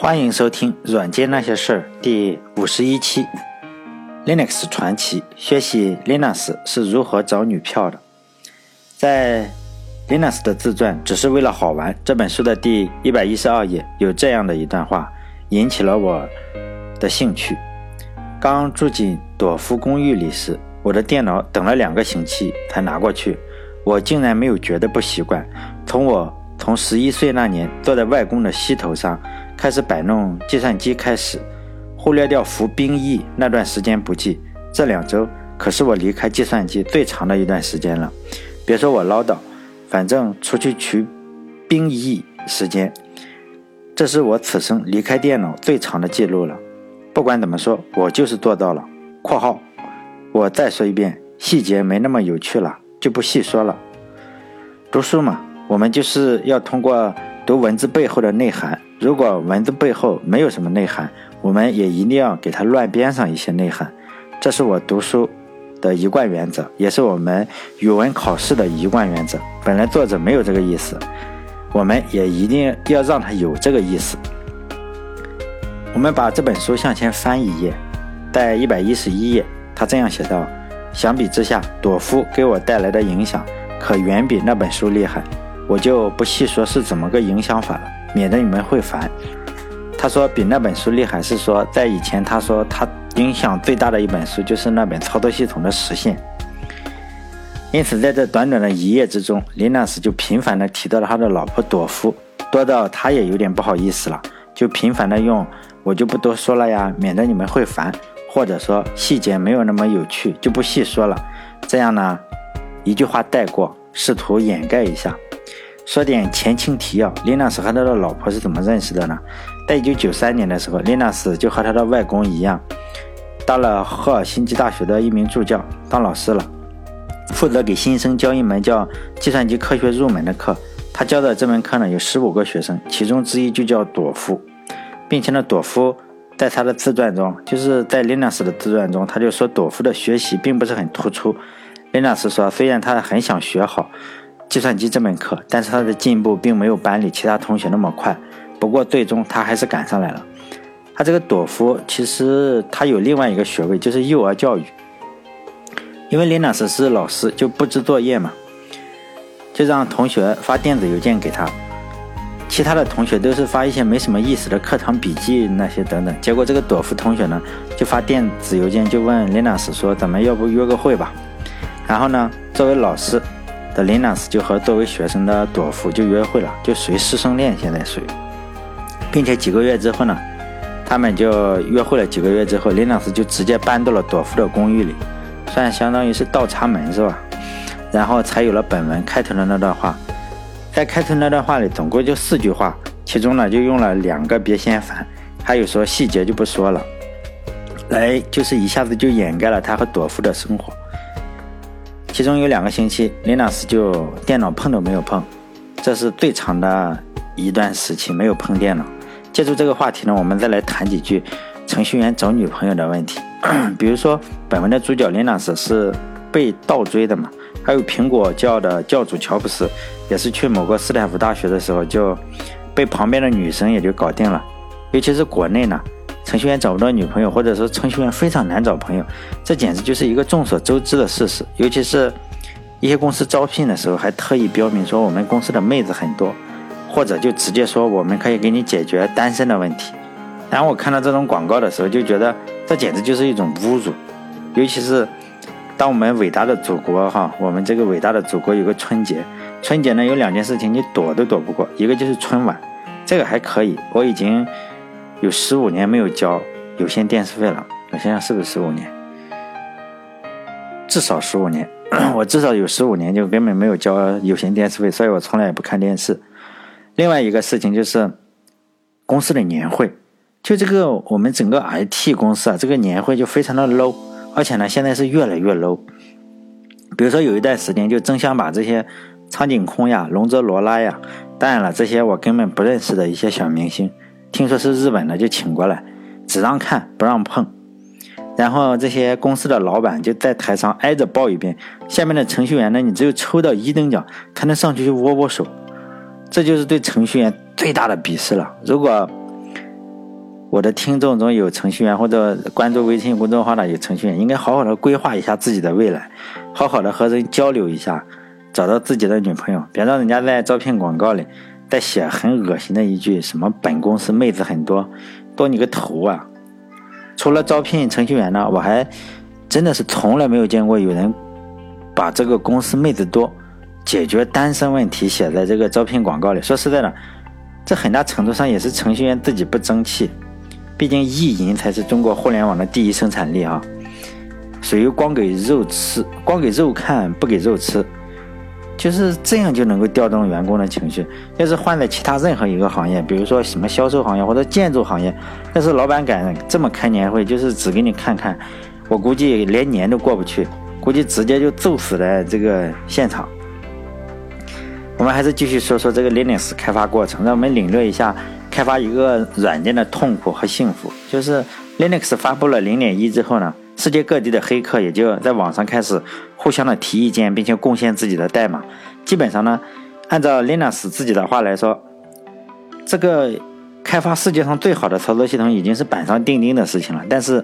欢迎收听《软件那些事儿》第五十一期，Linux 传奇学习 Linux 是如何找女票的。在 Linux 的自传只是为了好玩这本书的第一百一十二页有这样的一段话，引起了我的兴趣。刚住进朵夫公寓里时，我的电脑等了两个星期才拿过去，我竟然没有觉得不习惯。从我从十一岁那年坐在外公的膝头上。开始摆弄计算机，开始忽略掉服兵役那段时间不计。这两周可是我离开计算机最长的一段时间了。别说我唠叨，反正除去取兵役时间，这是我此生离开电脑最长的记录了。不管怎么说，我就是做到了。（括号）我再说一遍，细节没那么有趣了，就不细说了。读书嘛，我们就是要通过读文字背后的内涵。如果文字背后没有什么内涵，我们也一定要给它乱编上一些内涵。这是我读书的一贯原则，也是我们语文考试的一贯原则。本来作者没有这个意思，我们也一定要让他有这个意思。我们把这本书向前翻一页，在一百一十一页，他这样写道：“相比之下，朵夫给我带来的影响可远比那本书厉害，我就不细说是怎么个影响法了。”免得你们会烦。他说比那本书厉害，是说在以前，他说他影响最大的一本书就是那本操作系统的实现。因此，在这短短的一页之中，林纳斯就频繁的提到了他的老婆朵夫，多到他也有点不好意思了，就频繁的用“我就不多说了呀，免得你们会烦”，或者说细节没有那么有趣，就不细说了。这样呢，一句话带过，试图掩盖一下。说点前情提要，林纳斯和他的老婆是怎么认识的呢？在一九九三年的时候，林纳斯就和他的外公一样，当了赫尔辛基大学的一名助教，当老师了，负责给新生教一门叫计算机科学入门的课。他教的这门课呢，有十五个学生，其中之一就叫朵夫，并且呢，朵夫在他的自传中，就是在林纳斯的自传中，他就说朵夫的学习并不是很突出。林纳斯说，虽然他很想学好。计算机这门课，但是他的进步并没有班里其他同学那么快。不过最终他还是赶上来了。他这个朵夫其实他有另外一个学位，就是幼儿教育。因为林老师是老师，就布置作业嘛，就让同学发电子邮件给他。其他的同学都是发一些没什么意思的课堂笔记那些等等。结果这个朵夫同学呢，就发电子邮件就问林老师说：“咱们要不约个会吧？”然后呢，作为老师。的林纳斯就和作为学生的朵夫就约会了，就随师生恋，现在属于，并且几个月之后呢，他们就约会了。几个月之后，林纳斯就直接搬到了朵夫的公寓里，算相当于是倒插门是吧？然后才有了本文开头的那段话。在开头那段话里，总共就四句话，其中呢就用了两个别嫌烦，还有说细节就不说了，来就是一下子就掩盖了他和朵夫的生活。其中有两个星期，林老师就电脑碰都没有碰，这是最长的一段时期没有碰电脑。借助这个话题呢，我们再来谈几句程序员找女朋友的问题。比如说，本文的主角林老师是被倒追的嘛？还有苹果教的教主乔布斯，也是去某个斯坦福大学的时候就被旁边的女生也就搞定了。尤其是国内呢。程序员找不到女朋友，或者说程序员非常难找朋友，这简直就是一个众所周知的事实。尤其是一些公司招聘的时候，还特意标明说我们公司的妹子很多，或者就直接说我们可以给你解决单身的问题。当我看到这种广告的时候，就觉得这简直就是一种侮辱。尤其是当我们伟大的祖国哈，我们这个伟大的祖国有个春节，春节呢有两件事情你躲都躲不过，一个就是春晚，这个还可以，我已经。有十五年没有交有线电视费了，我想想是不是十五年？至少十五年，我至少有十五年就根本没有交有线电视费，所以我从来也不看电视。另外一个事情就是公司的年会，就这个我们整个 IT 公司啊，这个年会就非常的 low，而且呢现在是越来越 low。比如说有一段时间就争相把这些苍井空呀、龙泽罗拉呀，当然了这些我根本不认识的一些小明星。听说是日本的，就请过来，只让看不让碰。然后这些公司的老板就在台上挨着抱一遍，下面的程序员呢，你只有抽到一等奖才能上去去握握手。这就是对程序员最大的鄙视了。如果我的听众中有程序员或者关注微信公众号的有程序员，应该好好的规划一下自己的未来，好好的和人交流一下，找到自己的女朋友，别让人家在招聘广告里再写很恶心的一句什么“本公司妹子很多”，多你个头啊！除了招聘程序员呢，我还真的是从来没有见过有人把这个公司妹子多、解决单身问题写在这个招聘广告里。说实在的，这很大程度上也是程序员自己不争气。毕竟意淫才是中国互联网的第一生产力啊！属于光给肉吃，光给肉看不给肉吃，就是这样就能够调动员工的情绪。要是换在其他任何一个行业，比如说什么销售行业或者建筑行业，要是老板敢这么开年会，就是只给你看看，我估计连年都过不去，估计直接就揍死在这个现场。我们还是继续说说这个 Linux 开发过程，让我们领略一下。开发一个软件的痛苦和幸福，就是 Linux 发布了零点一之后呢，世界各地的黑客也就在网上开始互相的提意见，并且贡献自己的代码。基本上呢，按照 Linux 自己的话来说，这个开发世界上最好的操作系统已经是板上钉钉的事情了。但是，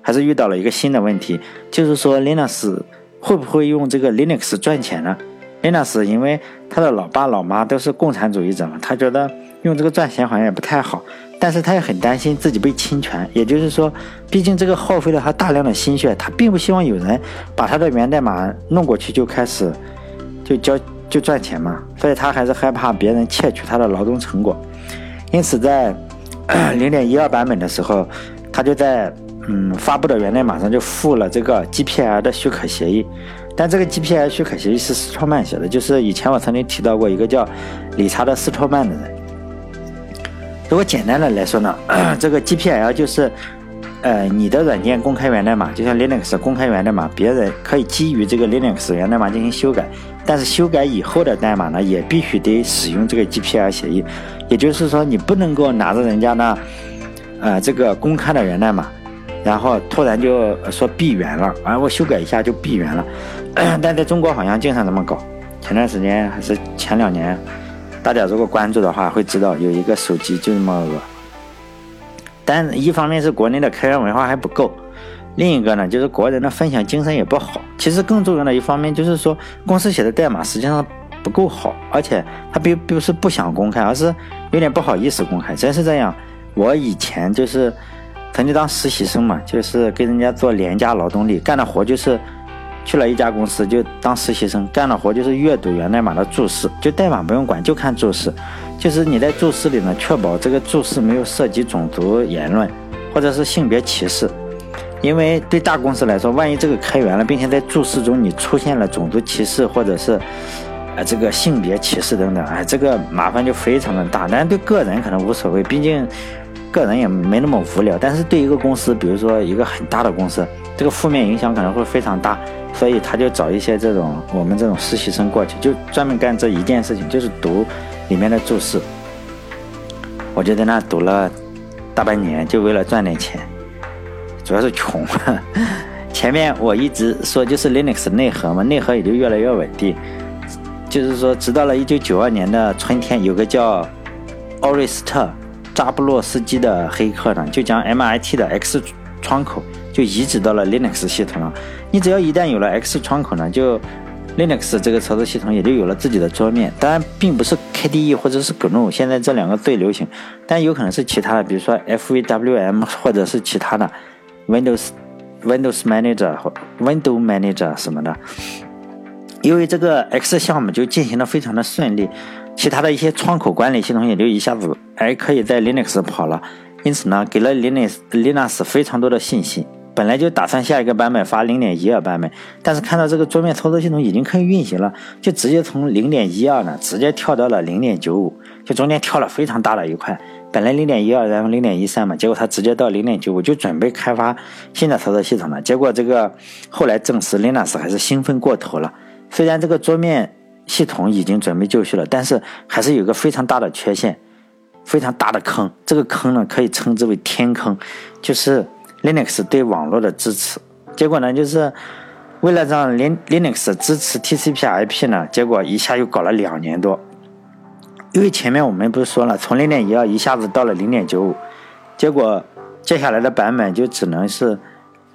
还是遇到了一个新的问题，就是说 Linux 会不会用这个 Linux 赚钱呢？Linux 因为他的老爸老妈都是共产主义者嘛，他觉得。用这个赚钱好像也不太好，但是他也很担心自己被侵权。也就是说，毕竟这个耗费了他大量的心血，他并不希望有人把他的源代码弄过去就开始就交就赚钱嘛。所以他还是害怕别人窃取他的劳动成果。因此，在零点一二版本的时候，他就在嗯发布的源代码上就附了这个 GPL 的许可协议。但这个 GPL 许可协议是斯托曼写的，就是以前我曾经提到过一个叫理查德斯托曼的人。如果简单的来说呢，这个 GPL 就是，呃，你的软件公开源代码，就像 Linux 公开源代码，别人可以基于这个 Linux 源代码进行修改，但是修改以后的代码呢，也必须得使用这个 GPL 协议。也就是说，你不能够拿着人家呢，呃，这个公开的源代码，然后突然就说闭源了，啊，我修改一下就闭源了。但在中国好像经常这么搞，前段时间还是前两年。大家如果关注的话，会知道有一个手机就这么恶。但一方面是国内的开源文化还不够，另一个呢就是国人的分享精神也不好。其实更重要的一方面就是说，公司写的代码实际上不够好，而且他并不是不想公开，而是有点不好意思公开。真是这样，我以前就是曾经当实习生嘛，就是给人家做廉价劳动力，干的活就是。去了一家公司就当实习生，干的活就是阅读源代码的注释，就代码不用管，就看注释。就是你在注释里呢，确保这个注释没有涉及种族言论或者是性别歧视。因为对大公司来说，万一这个开源了，并且在注释中你出现了种族歧视或者是呃这个性别歧视等等，哎，这个麻烦就非常的大。但是对个人可能无所谓，毕竟个人也没那么无聊。但是对一个公司，比如说一个很大的公司，这个负面影响可能会非常大。所以他就找一些这种我们这种实习生过去，就专门干这一件事情，就是读里面的注释。我就在那读了大半年，就为了赚点钱，主要是穷。前面我一直说就是 Linux 内核嘛，内核也就越来越稳定。就是说，直到了一九九二年的春天，有个叫奥瑞斯特扎布洛斯基的黑客呢，就将 MIT 的 X 窗口。就移植到了 Linux 系统上。你只要一旦有了 X 窗口呢，就 Linux 这个操作系统也就有了自己的桌面。当然，并不是 KDE 或者是 GNU，现在这两个最流行，但有可能是其他的，比如说 FVWM 或者是其他的 Windows Windows Manager 或 Window Manager 什么的。因为这个 X 项目就进行的非常的顺利，其他的一些窗口管理系统也就一下子哎可以在 Linux 跑了。因此呢，给了 Linux Linux 非常多的信心。本来就打算下一个版本发零点一二版本，但是看到这个桌面操作系统已经可以运行了，就直接从零点一二呢，直接跳到了零点九五，就中间跳了非常大的一块。本来零点一二，然后零点一三嘛，结果他直接到零点九五，就准备开发新的操作系统了。结果这个后来证实，Linux 还是兴奋过头了。虽然这个桌面系统已经准备就绪了，但是还是有个非常大的缺陷。非常大的坑，这个坑呢可以称之为天坑，就是 Linux 对网络的支持。结果呢，就是为了让 Lin Linux 支持 TCP/IP 呢，结果一下又搞了两年多。因为前面我们不是说了，从零点一二一下子到了零点九五，结果接下来的版本就只能是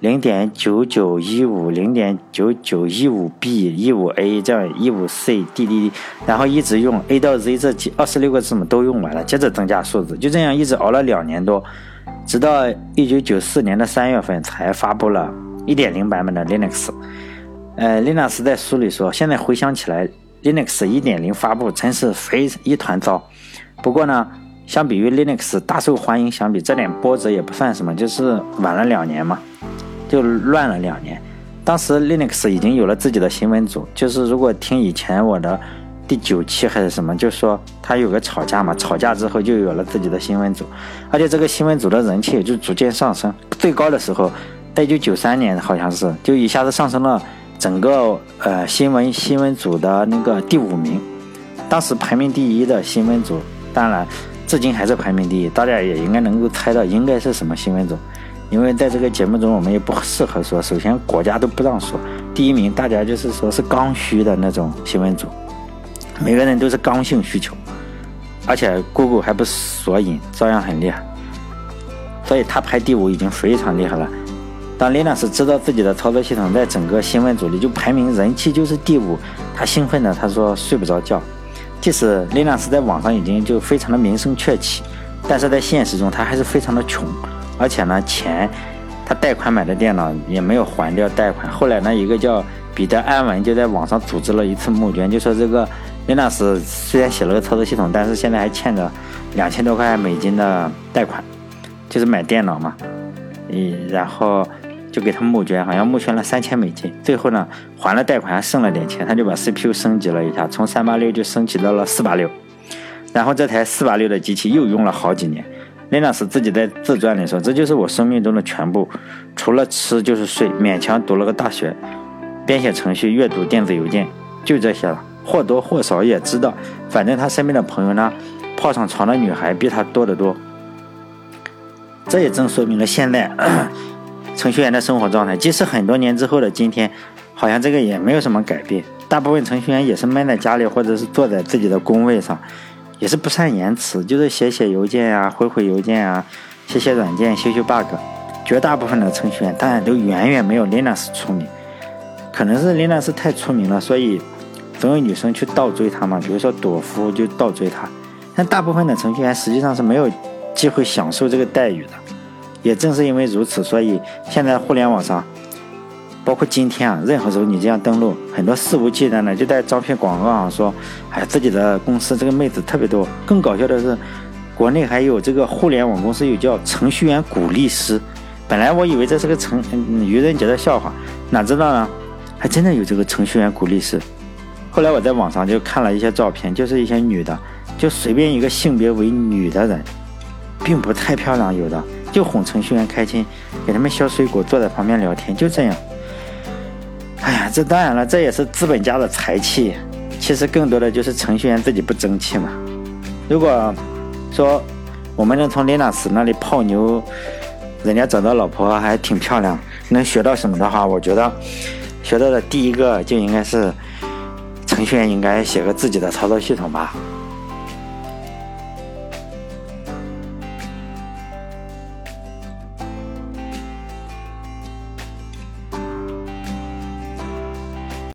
零点九九一五、零点九九一五 B、一五 A 这样一五 C、D D D，然后一直用 A 到 Z 这几二十六个字母都用完了，接着增加数字，就这样一直熬了两年多，直到一九九四年的三月份才发布了一点零版本的 Linux。呃，，Linux 在书里说，现在回想起来，Linux 一点零发布真是非一团糟。不过呢，相比于 Linux 大受欢迎相比，这点波折也不算什么，就是晚了两年嘛，就乱了两年。当时 Linux 已经有了自己的新闻组，就是如果听以前我的第九期还是什么，就说他有个吵架嘛，吵架之后就有了自己的新闻组，而且这个新闻组的人气也就逐渐上升，最高的时候，在一九九三年好像是就一下子上升了。整个呃新闻新闻组的那个第五名，当时排名第一的新闻组，当然至今还是排名第一，大家也应该能够猜到应该是什么新闻组，因为在这个节目中我们也不适合说，首先国家都不让说，第一名大家就是说是刚需的那种新闻组，每个人都是刚性需求，而且 Google 还不索引，照样很厉害，所以他排第五已经非常厉害了。当 Linux 知道自己的操作系统在整个新闻组里就排名人气就是第五，他兴奋的他说睡不着觉。即使 Linux 在网上已经就非常的名声鹊起，但是在现实中他还是非常的穷，而且呢钱他贷款买的电脑也没有还掉贷款。后来呢一个叫彼得安文就在网上组织了一次募捐，就说这个 Linux 虽然写了个操作系统，但是现在还欠着两千多块美金的贷款，就是买电脑嘛，嗯，然后。就给他募捐，好像募捐了三千美金，最后呢还了贷款，还剩了点钱，他就把 CPU 升级了一下，从三八六就升级到了四八六，然后这台四八六的机器又用了好几年。林老师自己在自传里说：“这就是我生命中的全部，除了吃就是睡，勉强读了个大学，编写程序、阅读电子邮件，就这些了。或多或少也知道，反正他身边的朋友呢，泡上床的女孩比他多得多。这也正说明了现在。”程序员的生活状态，即使很多年之后的今天，好像这个也没有什么改变。大部分程序员也是闷在家里，或者是坐在自己的工位上，也是不善言辞，就是写写邮件啊，回回邮件啊，写写软件，修修 bug。绝大部分的程序员当然都远远没有 Linux 出名，可能是 Linux 太出名了，所以总有女生去倒追他嘛。比如说朵夫就倒追他，但大部分的程序员实际上是没有机会享受这个待遇的。也正是因为如此，所以现在互联网上，包括今天啊，任何时候你这样登录，很多肆无忌惮的就在招聘广告上说，哎，自己的公司这个妹子特别多。更搞笑的是，国内还有这个互联网公司有叫程序员鼓励师。本来我以为这是个成愚人节的笑话，哪知道呢，还真的有这个程序员鼓励师。后来我在网上就看了一些照片，就是一些女的，就随便一个性别为女的人，并不太漂亮，有的。就哄程序员开心，给他们削水果，坐在旁边聊天，就这样。哎呀，这当然了，这也是资本家的财气。其实更多的就是程序员自己不争气嘛。如果说我们能从 Linux 那里泡妞，人家找到老婆还挺漂亮，能学到什么的话，我觉得学到的第一个就应该是程序员应该写个自己的操作系统吧。